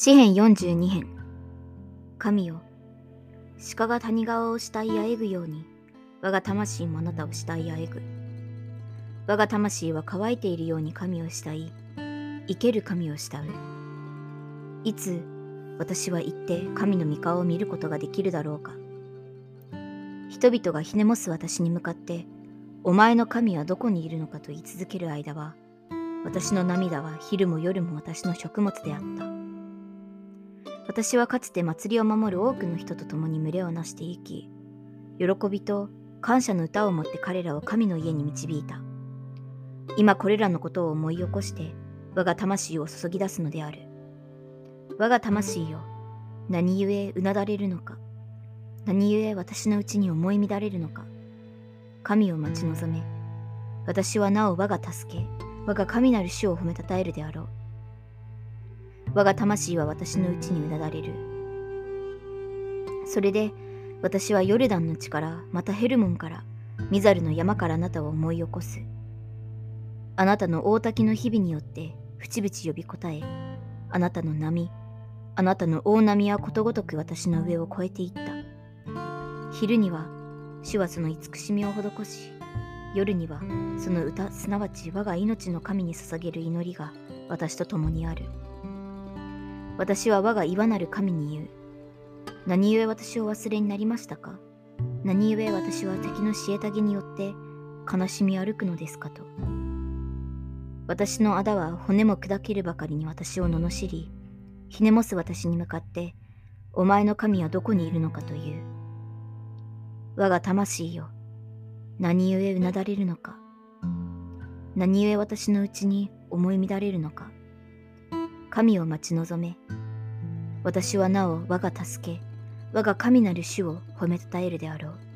詩編42編。神よ鹿が谷川を慕いあえぐように我が魂もあなたを慕いあえぐ。我が魂は乾いているように神を慕い生ける神を慕う。いつ私は行って神の御顔を見ることができるだろうか。人々がひねもす私に向かってお前の神はどこにいるのかと言い続ける間は私の涙は昼も夜も私の食物であった。私はかつて祭りを守る多くの人と共に群れをなしていき、喜びと感謝の歌を持って彼らを神の家に導いた。今これらのことを思い起こして、我が魂を注ぎ出すのである。我が魂よ、何故うなだれるのか。何故私のうちに思い乱れるのか。神を待ち望め。私はなお我が助け、我が神なる主を褒めたたえるであろう。我が魂は私のうちにうなだれる。それで私はヨルダンの地からまたヘルモンからミザルの山からあなたを思い起こす。あなたの大滝の日々によって淵々呼び答え、あなたの波、あなたの大波はことごとく私の上を越えていった。昼には主はその慈しみを施し、夜にはその歌すなわち我が命の神に捧げる祈りが私と共にある。私は我が岩なる神に言う。何故私を忘れになりましたか？何故私は敵のたげによって悲しみ歩くのですかと。私の仇は骨も砕けるばかりに私を罵り、ひねもす私に向かって、お前の神はどこにいるのかという。我が魂よ、何故うなだれるのか？何故私のうちに思い乱れるのか？神を待ち望め。私はなお我が助け、我が神なる主を褒めたたえるであろう。